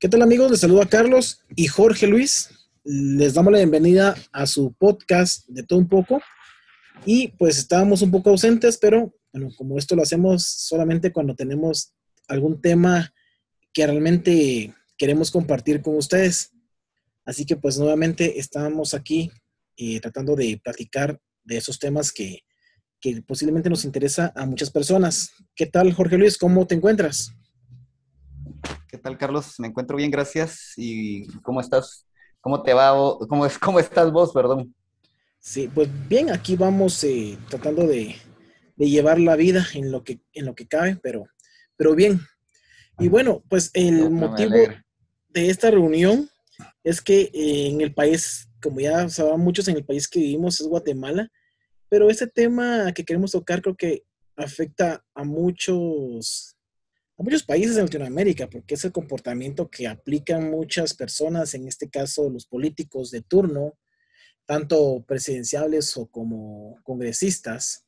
¿Qué tal amigos? Les saludo a Carlos y Jorge Luis. Les damos la bienvenida a su podcast de todo un poco. Y pues estábamos un poco ausentes, pero bueno, como esto lo hacemos solamente cuando tenemos algún tema que realmente queremos compartir con ustedes. Así que pues nuevamente estamos aquí eh, tratando de platicar de esos temas que, que posiblemente nos interesa a muchas personas. ¿Qué tal, Jorge Luis? ¿Cómo te encuentras? ¿Qué tal, Carlos? Me encuentro bien, gracias. ¿Y cómo estás? ¿Cómo te va? ¿Cómo, es, cómo estás vos, perdón? Sí, pues bien, aquí vamos eh, tratando de, llevar la vida en lo que, en lo que cabe, pero, pero bien. Y bueno, pues el motivo de esta reunión es que eh, en el país, como ya saben muchos, en el país que vivimos es Guatemala, pero este tema que queremos tocar creo que afecta a muchos a muchos países de Latinoamérica, porque es el comportamiento que aplican muchas personas, en este caso los políticos de turno, tanto presidenciales o como congresistas,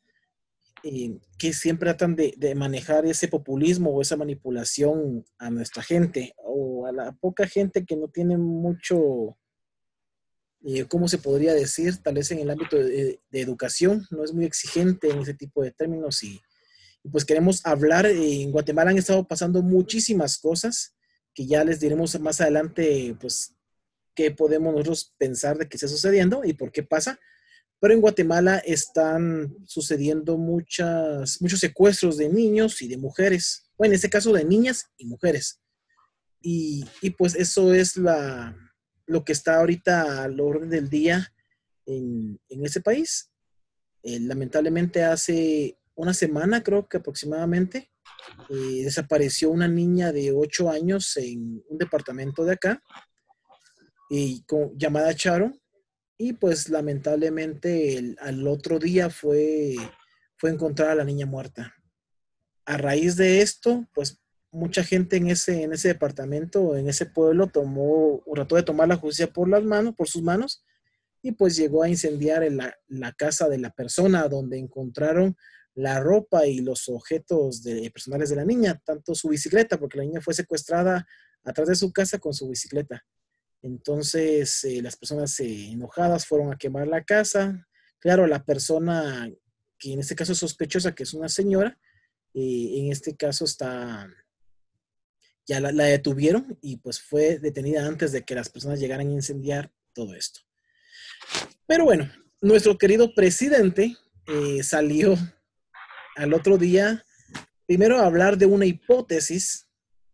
que siempre tratan de, manejar ese populismo o esa manipulación a nuestra gente o a la poca gente que no tiene mucho, eh, ¿cómo se podría decir? Tal vez en el ámbito de educación, no es muy exigente en ese tipo de términos y pues queremos hablar. En Guatemala han estado pasando muchísimas cosas que ya les diremos más adelante, pues, qué podemos nosotros pensar de que está sucediendo y por qué pasa. Pero en Guatemala están sucediendo muchas, muchos secuestros de niños y de mujeres. Bueno, en este caso de niñas y mujeres. Y, pues eso es la, lo que está ahorita al orden del día en, ese país. Eh, lamentablemente hace una semana, creo que aproximadamente, eh, desapareció una niña de 8 años en un departamento de acá, y con, llamada Charo, y pues lamentablemente al otro día fue, fue encontrada la niña muerta. A raíz de esto, pues mucha gente en ese, en ese departamento, en ese pueblo, tomó, trató de tomar la justicia por las manos, por sus manos, y pues llegó a incendiar la, casa de la persona donde encontraron la ropa y los objetos personales de la niña, tanto su bicicleta, porque la niña fue secuestrada atrás de su casa con su bicicleta. Entonces, eh, las personas eh, enojadas fueron a quemar la casa. Claro, la persona que en este caso es sospechosa, que es una señora, eh, en este caso está, ya la, la, detuvieron y pues fue detenida antes de que las personas llegaran a incendiar todo esto. Pero bueno, nuestro querido presidente salió al otro día, primero hablar de una hipótesis.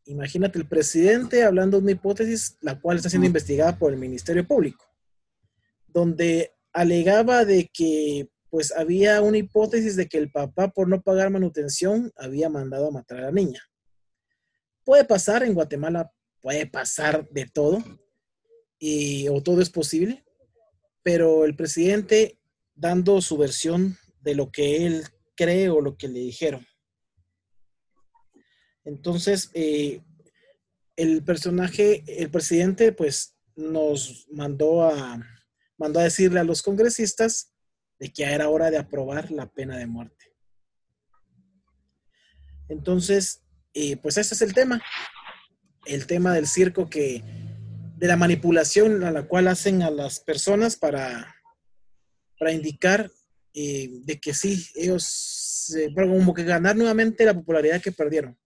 Imagínate el presidente hablando de una hipótesis, la cual está siendo investigada por el Ministerio Público, donde alegaba de que pues había una hipótesis de que el papá por no pagar manutención había mandado a matar a la niña. Puede pasar en Guatemala, puede pasar de todo, y, o todo es posible, pero el presidente dando su versión de lo que él creo lo que le dijeron. Entonces, eh, el personaje, el presidente, pues nos mandó a, mandó a decirle a los congresistas de que ya era hora de aprobar la pena de muerte. Entonces, eh, pues ese es el tema. El tema del circo que, de la manipulación a la cual hacen a las personas para, para indicar eh, de que sí, ellos, eh, como que ganar nuevamente la popularidad que perdieron.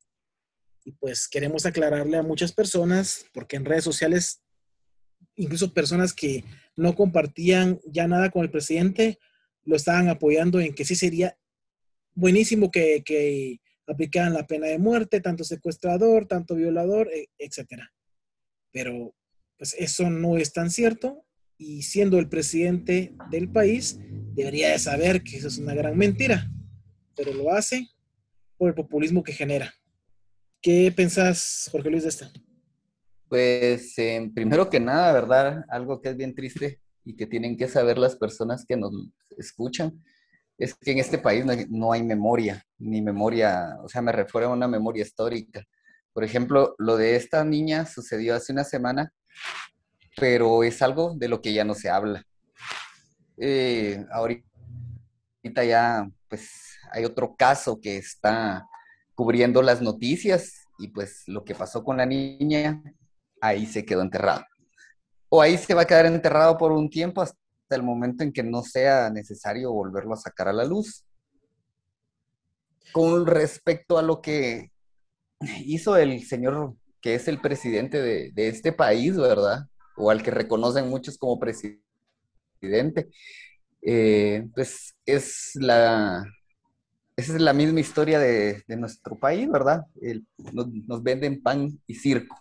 Y pues queremos aclararle a muchas personas, porque en redes sociales, incluso personas que no compartían ya nada con el presidente, lo estaban apoyando en que sí sería buenísimo que, que aplicaran la pena de muerte, tanto secuestrador, tanto violador, e, etcétera. Pero pues eso no es tan cierto y siendo el presidente del país, debería de saber que eso es una gran mentira, pero lo hace por el populismo que genera. ¿Qué pensás, Jorge Luis, de esto? Pues primero que nada, ¿verdad? Algo que es bien triste y que tienen que saber las personas que nos escuchan, es que en este país no hay, memoria, ni memoria, o sea, me refiero a una memoria histórica. Por ejemplo, lo de esta niña sucedió hace una semana pero es algo de lo que ya no se habla. Eh, ahorita ya, pues, hay otro caso que está cubriendo las noticias y pues lo que pasó con la niña ahí se quedó enterrado. O ahí se va a quedar enterrado por un tiempo hasta el momento en que no sea necesario volverlo a sacar a la luz. Con respecto a lo que hizo el señor que es el presidente de, este país, ¿verdad? O al que reconocen muchos como presidente, eh, pues es la, esa es la misma historia de, nuestro país, ¿verdad? nos, venden pan y circo.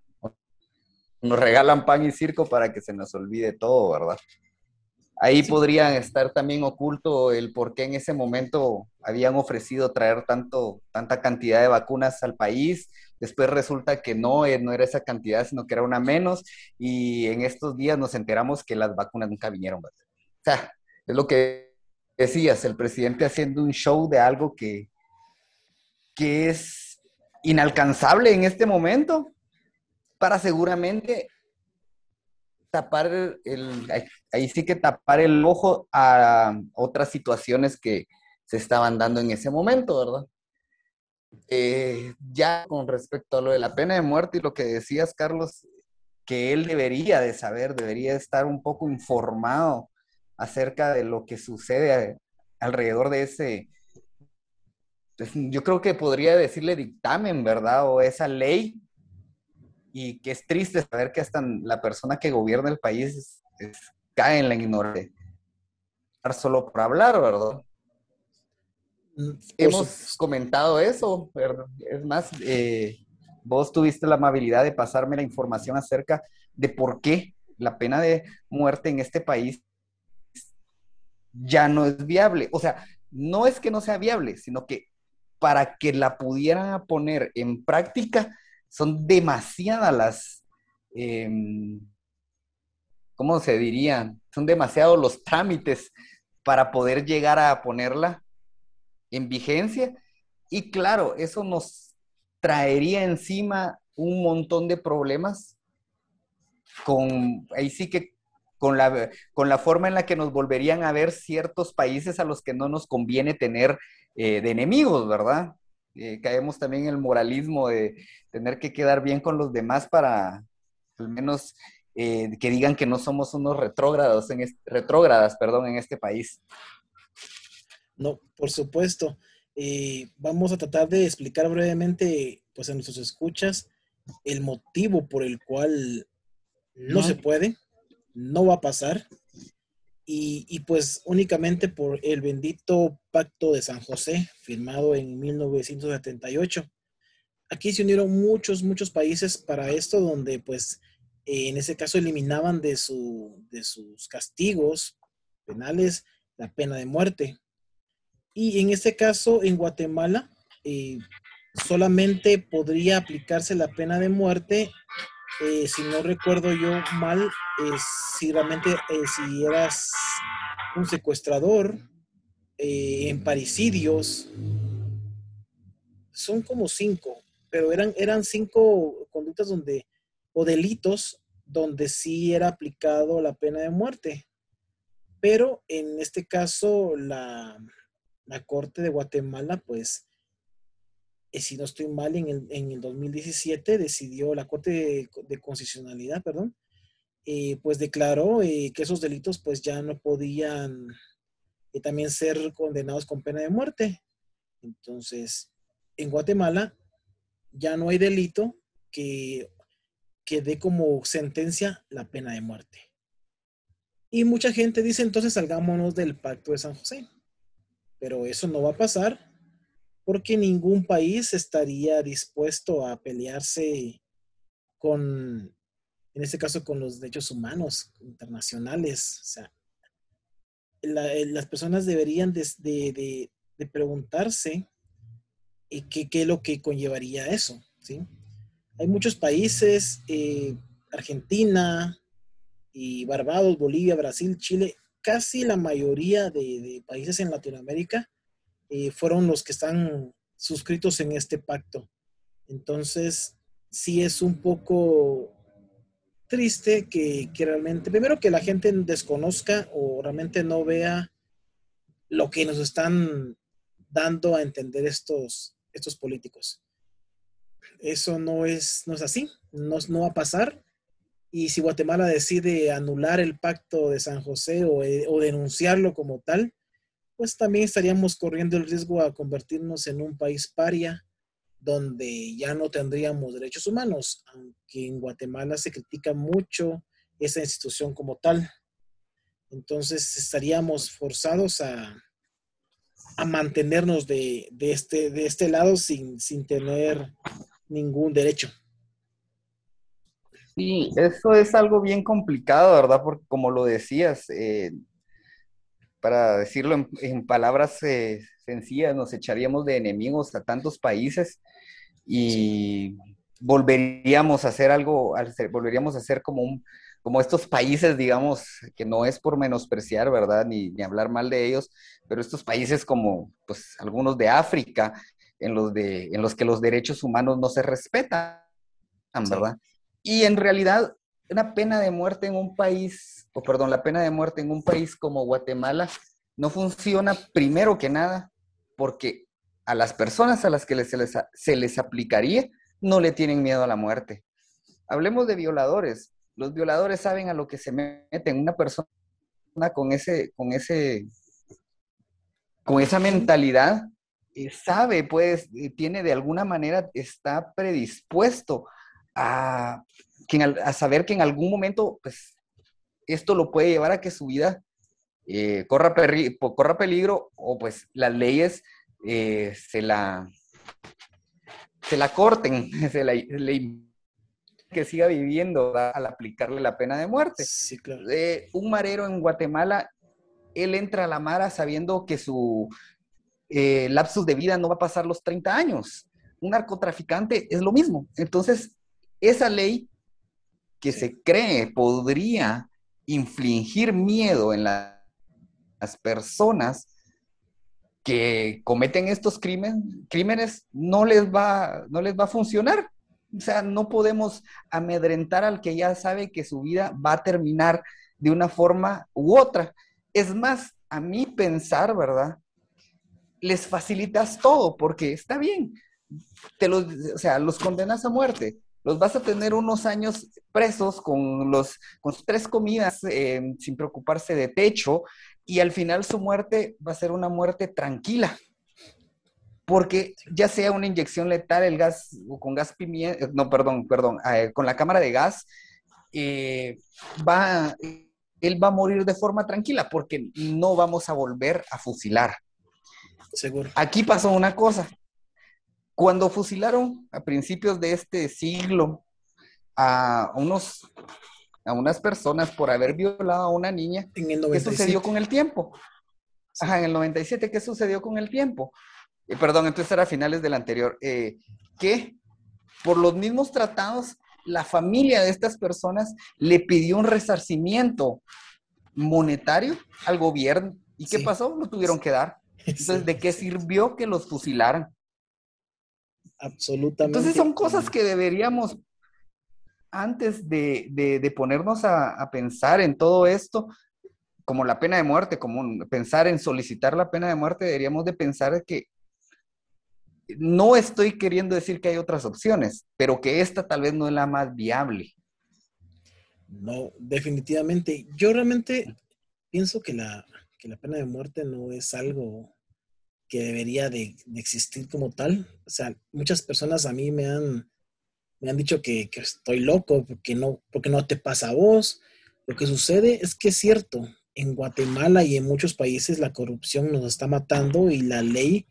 Nos regalan pan y circo para que se nos olvide todo, ¿verdad? Ahí podrían estar también oculto el por qué en ese momento habían ofrecido traer tanto, tanta cantidad de vacunas al país. Después resulta que no, eh, no era esa cantidad, sino que era una menos. Y en estos días nos enteramos que las vacunas nunca vinieron. O sea, es lo que decías, el presidente haciendo un show de algo que, que es inalcanzable en este momento para seguramente tapar el, ahí sí que tapar el ojo a otras situaciones que se estaban dando en ese momento, ¿verdad? Eh, ya con respecto a lo de la pena de muerte y lo que decías, Carlos, que él debería de saber, debería estar un poco informado acerca de lo que sucede alrededor de ese, pues, yo creo que podría decirle dictamen, ¿verdad? O esa ley y que es triste saber que hasta la persona que gobierna el país cae en la ignorancia. Solo por hablar, ¿verdad? Mm, Hemos comentado eso, ¿verdad? es más, eh, vos tuviste la amabilidad de pasarme la información acerca de por qué la pena de muerte en este país ya no es viable. O sea, no es que no sea viable, sino que para que la pudieran poner en práctica, son demasiadas las, em, ¿cómo se diría? Son demasiados los trámites para poder llegar a ponerla en vigencia. Y claro, eso nos traería encima un montón de problemas ahí sí que con la, con la forma en la que nos volverían a ver ciertos países a los que no nos conviene tener eh, de enemigos, ¿verdad? Eh, caemos también en el moralismo de tener que quedar bien con los demás para al menos eh, que digan que no somos unos retrógrados en retrógradas perdón, en este país. No, por supuesto. Eh, vamos a tratar de explicar brevemente pues, a nuestros escuchas el motivo por el cual no se puede, no va a pasar y, pues únicamente por el bendito Pacto de San José, firmado en 1978. Aquí se unieron muchos, muchos países para esto, donde pues en ese caso eliminaban de, su, de sus castigos penales la pena de muerte. Y en este caso, en Guatemala, eh, solamente podría aplicarse la pena de muerte eh, si no recuerdo yo mal, eh, si realmente eh, si eras un secuestrador en paricidios, son como cinco, pero eran, eran cinco conductas donde, o delitos donde sí era aplicado la pena de muerte. Pero en este caso, la, la Corte de Guatemala, pues, eh, si no estoy mal, en el, en el 2017 decidió la Corte de, Constitucionalidad, perdón, eh, pues declaró eh, que esos delitos pues ya no podían también ser condenados con pena de muerte. Entonces, en Guatemala ya no hay delito que, que dé como sentencia la pena de muerte. Y mucha gente dice entonces salgámonos del pacto de San José. Pero eso no va a pasar porque ningún país estaría dispuesto a pelearse con, en este caso, con los derechos humanos internacionales. O sea, eh, las personas deberían de, preguntarse eh, qué, es lo que conllevaría eso. ¿sí? Hay muchos países, eh, Argentina y Barbados, Bolivia, Brasil, Chile, casi la mayoría de países en Latinoamérica eh, fueron los que están suscritos en este pacto. Entonces, sí es un poco triste que, realmente, primero que la gente desconozca o realmente no vea lo que nos están dando a entender estos, estos políticos. Eso no es, no es así, no, no va a pasar y si Guatemala decide anular el pacto de San José o, eh, o denunciarlo como tal, pues también estaríamos corriendo el riesgo a convertirnos en un país paria donde ya no tendríamos derechos humanos, aunque en Guatemala se critica mucho esa institución como tal. Entonces estaríamos forzados a, a mantenernos de, de, este, de este lado sin, sin tener ningún derecho. Sí, eso es algo bien complicado, ¿verdad? Porque como lo decías, eh, para decirlo en, palabras eh, sencillas, nos echaríamos de enemigos a tantos países y volveríamos a hacer algo, volveríamos a ser como un, como estos países, digamos, que no es por menospreciar, ¿verdad? Ni, ni, hablar mal de ellos, pero estos países como, pues, algunos de África, en los, de, en los que los derechos humanos no se respetan, ¿verdad? Y en realidad, una pena de muerte en un país, o perdón, la pena de muerte en un país como Guatemala no funciona primero que nada porque a las personas a las que se, les, se les aplicaría no le tienen miedo a la muerte. Hablemos de violadores. Los violadores saben a lo que se meten. Una persona con ese, con ese, con esa mentalidad eh, sabe, pues, eh, tiene de alguna manera, está predispuesto a, a saber que en algún momento, pues, esto lo puede llevar a que su vida eh, corra, corra, peligro o pues las leyes eh, se, la, se la corten, se la, que siga viviendo al aplicarle la pena de muerte. Eh, un marero en Guatemala, él entra a la mara sabiendo que su lapsus de vida no va a pasar los 30 años. Un narcotraficante es lo mismo. Entonces, esa ley que se cree podría infligir miedo en las personas que cometen estos crímenes, crímenes no les va, no les va a funcionar. O sea, no podemos amedrentar al que ya sabe que su vida va a terminar de una forma u otra. Es más, a mí pensar, ¿verdad? Les facilitas todo porque está bien. Te los, o sea, los condenas a muerte los vas a tener unos años presos con, los, con tres comidas eh, sin preocuparse de techo y al final su muerte va a ser una muerte tranquila. Porque ya sea una inyección letal, el gas o con gas pimienta, no, perdón, perdón, eh, con la cámara de gas, eh, va, él va a morir de forma tranquila porque no vamos a volver a fusilar. Seguro. Aquí pasó una cosa, cuando fusilaron a principios de este siglo a unos a unas personas por haber violado a una niña, ¿qué sucedió con el tiempo? Ajá, en el 97, ¿qué sucedió con el tiempo? Eh, perdón, entonces era a finales del anterior. Eh, que por los mismos tratados, la familia de estas personas le pidió un resarcimiento monetario al gobierno. ¿Y qué pasó? Lo tuvieron que dar. Entonces, ¿de qué sirvió que los fusilaran? Absolutamente. Entonces son cosas que deberíamos, antes de, ponernos a, pensar en todo esto, como la pena de muerte, como pensar en solicitar la pena de muerte, deberíamos de pensar que no estoy queriendo decir que hay otras opciones, pero que esta tal vez no es la más viable. No, definitivamente. Yo realmente pienso que la, que la pena de muerte no es algo que debería de, existir como tal. O sea, muchas personas a mí me han, me han dicho que, estoy loco porque no, porque no te pasa a vos. Lo que sucede es que es cierto, en Guatemala y en muchos países la corrupción nos está matando y la ley,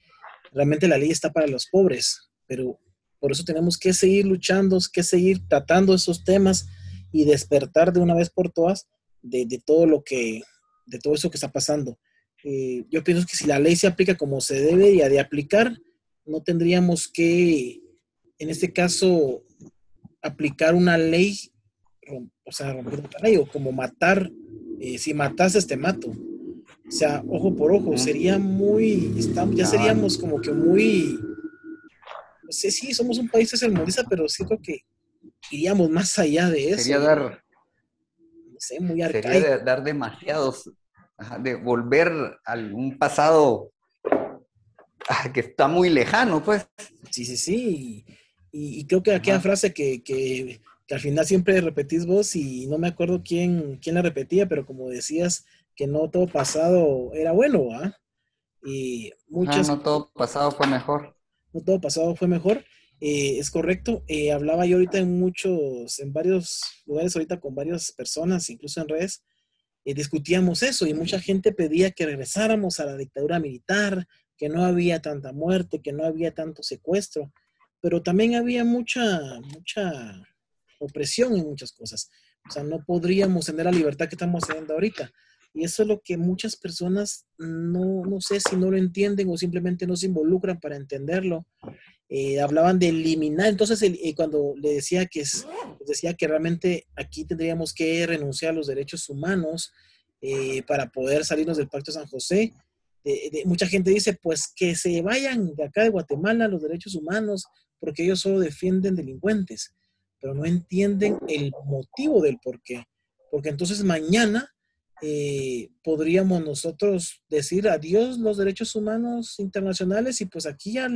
realmente la ley está para los pobres, pero por eso tenemos que seguir luchando, que seguir tratando esos temas y despertar de una vez por todas de, de todo lo que, de todo eso que está pasando. Eh, yo pienso que si la ley se aplica como se debería de aplicar, no tendríamos que, en este caso, aplicar una ley, o sea, romper una ley, o como matar, eh, si matas te mato. O sea, ojo por ojo, sería muy, estamos, ya seríamos como que muy, no sé, sí, somos un país tercermundista, pero siento que iríamos más allá de eso. Sería dar, no sé, muy arcaico. Sería dar demasiados de volver a un pasado ah, que está muy lejano, pues. Sí, sí, sí. Y, creo que aquella frase que, que al final siempre repetís vos y no me acuerdo quién, quién la repetía, pero como decías que no todo pasado era bueno, ¿ah? Y muchas... no todo pasado fue mejor. No todo pasado fue mejor. Eh, es correcto. Eh, hablaba yo ahorita en muchos, en varios lugares ahorita con varias personas, incluso en redes, y discutíamos eso y mucha gente pedía que regresáramos a la dictadura militar, que no había tanta muerte, que no había tanto secuestro, pero también había mucha, mucha opresión en muchas cosas. O sea, no podríamos tener la libertad que estamos teniendo ahorita. Y eso es lo que muchas personas no, no sé si no lo entienden o simplemente no se involucran para entenderlo. Eh, hablaban de eliminar, entonces eh, cuando le decía que, es, decía que realmente aquí tendríamos que renunciar a los derechos humanos eh, para poder salirnos del Pacto de San José. mucha gente dice, pues que se vayan de acá de Guatemala los derechos humanos, porque ellos solo defienden delincuentes, pero no entienden el motivo del por qué. Porque entonces mañana podríamos nosotros decir adiós los derechos humanos internacionales y pues aquí ya,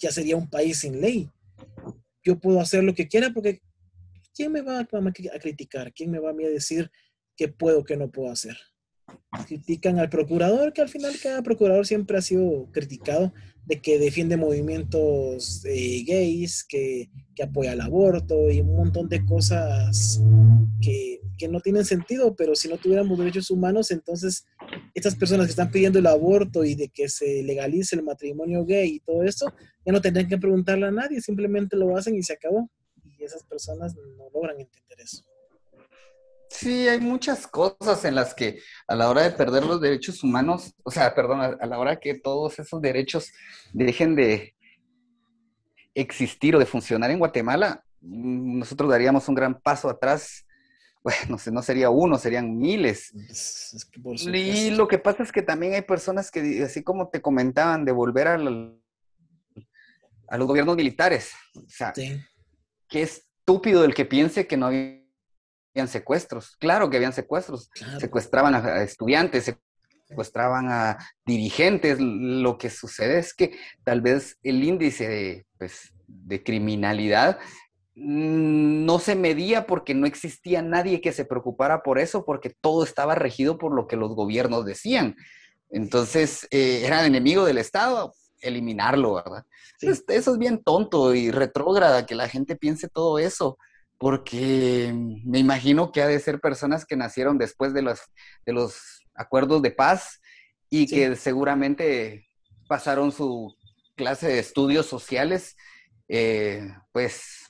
ya sería un país sin ley. Yo puedo hacer lo que quiera porque ¿quién me va a, criticar? ¿Quién me va a, a decir qué puedo, qué no puedo hacer? Critican al procurador, que al final cada procurador siempre ha sido criticado de que defiende movimientos eh, gays, que, que, apoya el aborto y un montón de cosas que, que, no tienen sentido, pero si no tuviéramos derechos humanos, entonces estas personas que están pidiendo el aborto y de que se legalice el matrimonio gay y todo esto, ya no tendrían que preguntarle a nadie, simplemente lo hacen y se acabó. Y esas personas no logran entender eso. Sí, hay muchas cosas en las que a la hora de perder los derechos humanos, o sea, perdón, a la hora que todos esos derechos dejen de existir o de funcionar en Guatemala, mm, nosotros daríamos un gran paso atrás. Bueno, no sería uno, serían miles. y lo que pasa es que también hay personas que, así como te comentaban, de volver a, a los gobiernos militares. O sea, qué estúpido el que piense que no había secuestros. Claro que habían secuestros. Secuestraban a estudiantes, secuestraban a dirigentes. Lo que sucede es que tal vez el índice de, pues, de criminalidad no se medía porque no existía nadie que se preocupara por eso, porque todo estaba regido por lo que los gobiernos decían. Entonces, eh, era enemigo del Estado, eliminarlo, ¿verdad? eso es bien tonto y retrógrada que la gente piense todo eso porque me imagino que ha de ser personas que nacieron después de los, de los acuerdos de paz y que seguramente pasaron su clase de estudios sociales, eh, pues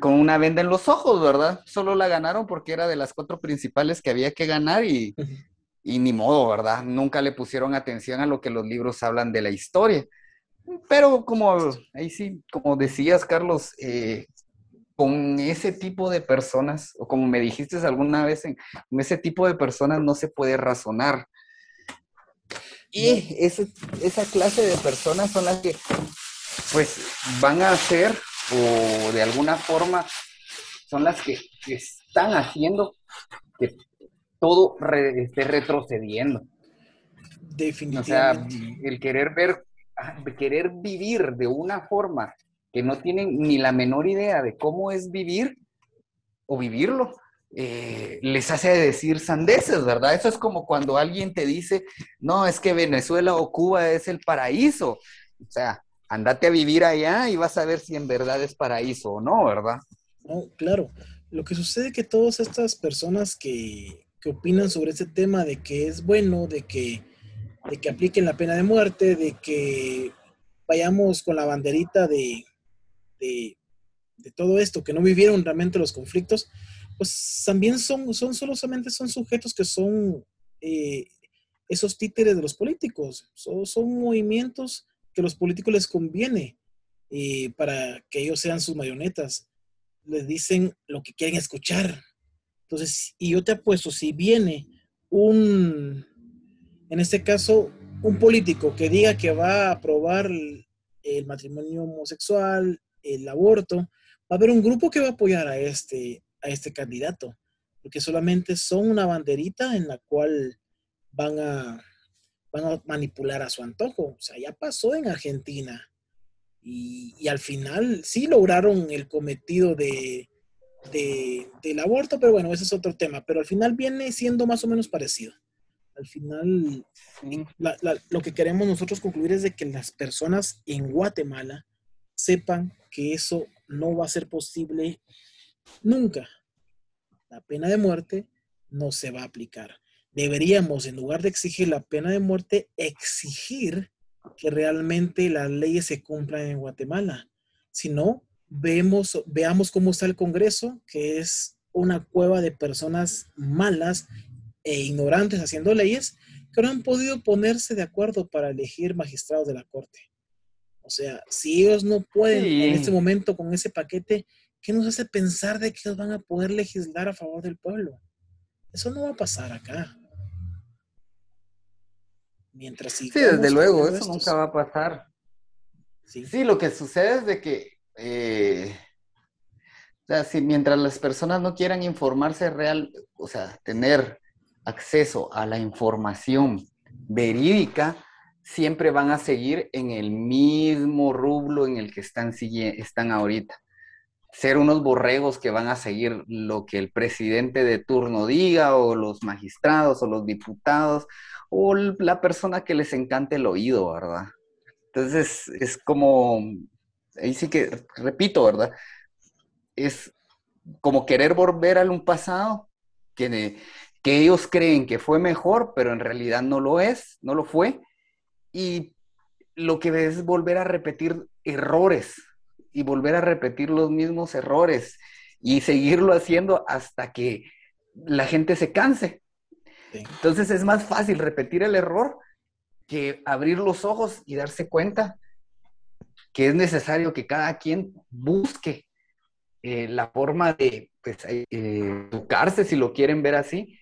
con una venda en los ojos, ¿verdad? Solo la ganaron porque era de las cuatro principales que había que ganar y, y ni modo, ¿verdad? Nunca le pusieron atención a lo que los libros hablan de la historia. Pero como ahí sí, como decías, Carlos, eh, con ese tipo de personas, o como me dijiste alguna vez, con ese tipo de personas no se puede razonar. Y esa clase de personas son las que, pues, van a hacer, o de alguna forma, son las que están haciendo que todo esté retrocediendo. Definitivamente. O sea, el querer ver, querer vivir de una forma que no tienen ni la menor idea de cómo es vivir o vivirlo, eh, les hace decir sandeces, ¿verdad? Eso es como cuando alguien te dice, no, es que Venezuela o Cuba es el paraíso. O sea, andate a vivir allá y vas a ver si en verdad es paraíso o no, ¿verdad? No, claro. Lo que sucede es que todas estas personas que, que opinan sobre ese tema de que es bueno, de que, de que apliquen la pena de muerte, de que vayamos con la banderita de, de, todo esto, que no vivieron realmente los conflictos, pues también son, son solamente son sujetos que son eh, esos títeres de los políticos, son, son, movimientos que a los políticos les conviene eh, para que ellos sean sus marionetas. Les dicen lo que quieren escuchar. Entonces, y yo te apuesto, si viene un, en este caso, un político que diga que va a aprobar el matrimonio homosexual, el aborto, va a haber un grupo que va a apoyar a este, a este candidato, porque solamente son una banderita en la cual van a, van a manipular a su antojo. O sea, ya pasó en Argentina. Y, al final sí lograron el cometido de, del aborto, pero bueno, ese es otro tema. Pero al final viene siendo más o menos parecido. Al final, lo que queremos nosotros concluir es de que las personas en Guatemala sepan que eso no va a ser posible nunca. La pena de muerte no se va a aplicar. Deberíamos, en lugar de exigir la pena de muerte, exigir que realmente las leyes se cumplan en Guatemala. Si no, vemos, veamos cómo está el Congreso, que es una cueva de personas malas e ignorantes haciendo leyes que no han podido ponerse de acuerdo para elegir magistrados de la Corte. O sea, si ellos no pueden en este momento con ese paquete, ¿qué nos hace pensar de que ellos van a poder legislar a favor del pueblo? Eso no va a pasar acá. Mientras sí, desde luego, eso nunca va a pasar. ¿Sí? lo que sucede es de que, eh, o sea, si mientras las personas no quieran informarse real, o sea, tener acceso a la información verídica, siempre van a seguir en el mismo rublo en el que están, están ahorita. Ser unos borregos que van a seguir lo que el presidente de turno diga, o los magistrados, o los diputados, o la persona que les encante el oído, ¿verdad? Entonces es como, ahí sí que, repito, ¿verdad? Es como querer volver a un pasado que, que ellos creen que fue mejor, pero en realidad no lo es, no lo fue. Y lo que es volver a repetir errores y volver a repetir los mismos errores y seguirlo haciendo hasta que la gente se canse. Entonces es más fácil repetir el error que abrir los ojos y darse cuenta que es necesario que cada quien busque eh, la forma de pues, eh, educarse, si lo quieren ver así,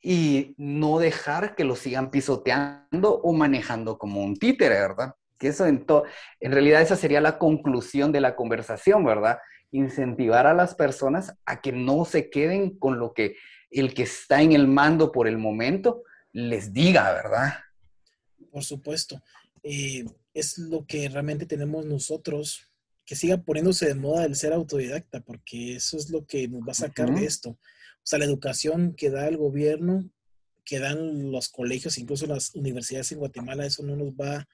y no dejar que lo sigan pisoteando o manejando como un títere, ¿verdad? Que eso en, en realidad esa sería la conclusión de la conversación, ¿verdad? Incentivar a las personas a que no se queden con lo que el que está en el mando por el momento les diga, ¿verdad? Por supuesto. Eh, es lo que realmente tenemos nosotros, que siga poniéndose de moda el ser autodidacta, porque eso es lo que nos va a sacar de esto. O sea, la educación que da el gobierno, que dan los colegios, incluso las universidades en Guatemala, eso no nos va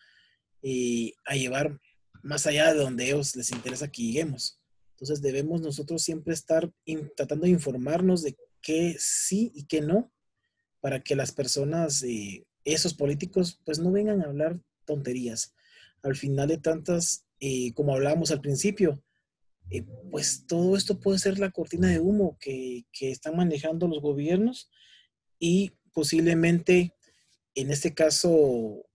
eh, a llevar más allá de donde ellos les interesa que lleguemos. Entonces debemos nosotros siempre estar tratando de informarnos de qué sí y qué no, para que las personas, eh, esos políticos, pues no vengan a hablar tonterías. Al final de tantas, eh, como hablábamos al principio, eh, pues todo esto puede ser la cortina de humo que, que están manejando los gobiernos y posiblemente, en este caso,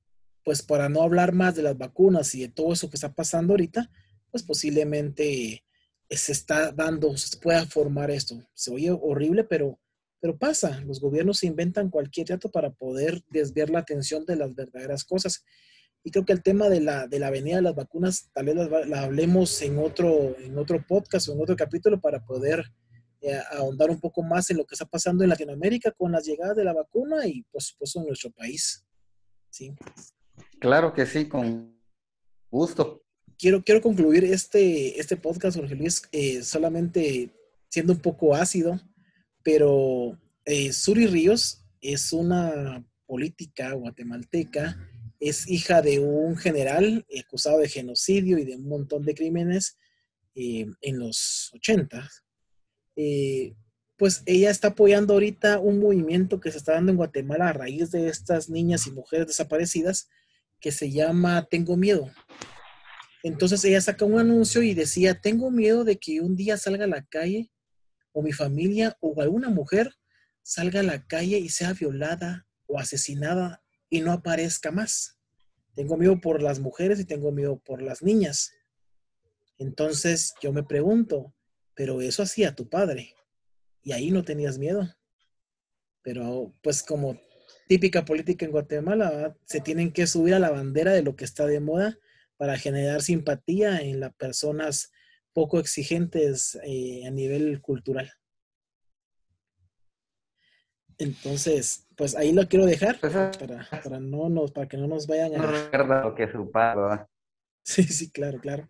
pues para no hablar más de las vacunas y de todo eso que está pasando ahorita, pues posiblemente se está dando, se pueda formar esto. Se oye horrible, pero, pero pasa. Los gobiernos inventan cualquier dato para poder desviar la atención de las verdaderas cosas. Y creo que el tema de la, de la venida de las vacunas, tal vez la, hablemos en otro, en otro podcast o en otro capítulo para poder eh, ahondar un poco más en lo que está pasando en Latinoamérica con las llegadas de la vacuna y, por supuesto, en nuestro país. Sí. Claro que sí, con gusto quiero, quiero concluir este, este podcast, Jorge Luis, eh, solamente siendo un poco ácido, pero eh, Suri Ríos es una política guatemalteca, es hija de un general acusado de genocidio y de un montón de crímenes eh, en los 80. pues ella está apoyando ahorita un movimiento que se está dando en Guatemala a raíz de estas niñas y mujeres desaparecidas que se llama Tengo Miedo. Entonces ella saca un anuncio y decía, tengo miedo de que un día salga a la calle o mi familia o alguna mujer salga a la calle y sea violada o asesinada y no aparezca más. Tengo miedo por las mujeres y tengo miedo por las niñas. Entonces yo me pregunto, pero eso hacía tu padre y ahí no tenías miedo. Pero pues como típica política en Guatemala, se tienen que subir a la bandera de lo que está de moda para generar simpatía en las personas poco exigentes eh, a nivel cultural. Entonces, pues ahí lo quiero dejar pues, para, no nos, para que no nos vayan a... Que su padre, Sí, sí, claro, claro.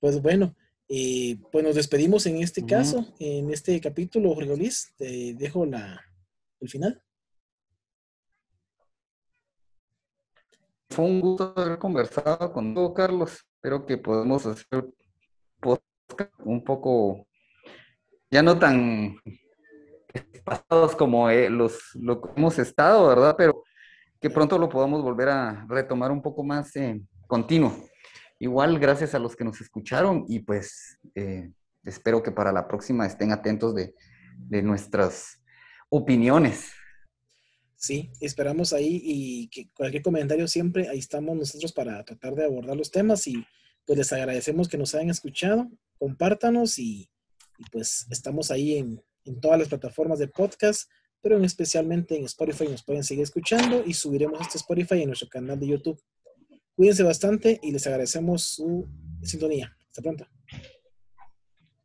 Pues bueno, eh, pues nos despedimos en este caso, en este capítulo, Jorge Luis. Te dejo la, el final. Fue un gusto haber conversado contigo, Carlos. Espero que podamos hacer un poco, ya no tan pasados como eh, los lo que hemos estado, ¿verdad? Pero que pronto lo podamos volver a retomar un poco más eh, continuo. Igual, gracias a los que nos escucharon y pues eh, espero que para la próxima estén atentos de, de nuestras opiniones. Sí, esperamos ahí y que cualquier comentario siempre, ahí estamos nosotros para tratar de abordar los temas y pues les agradecemos que nos hayan escuchado, compártanos y, y pues estamos ahí en, en todas las plataformas de podcast, pero en especialmente en Spotify nos pueden seguir escuchando y subiremos este Spotify en nuestro canal de YouTube. Cuídense bastante y les agradecemos su sintonía. Hasta pronto.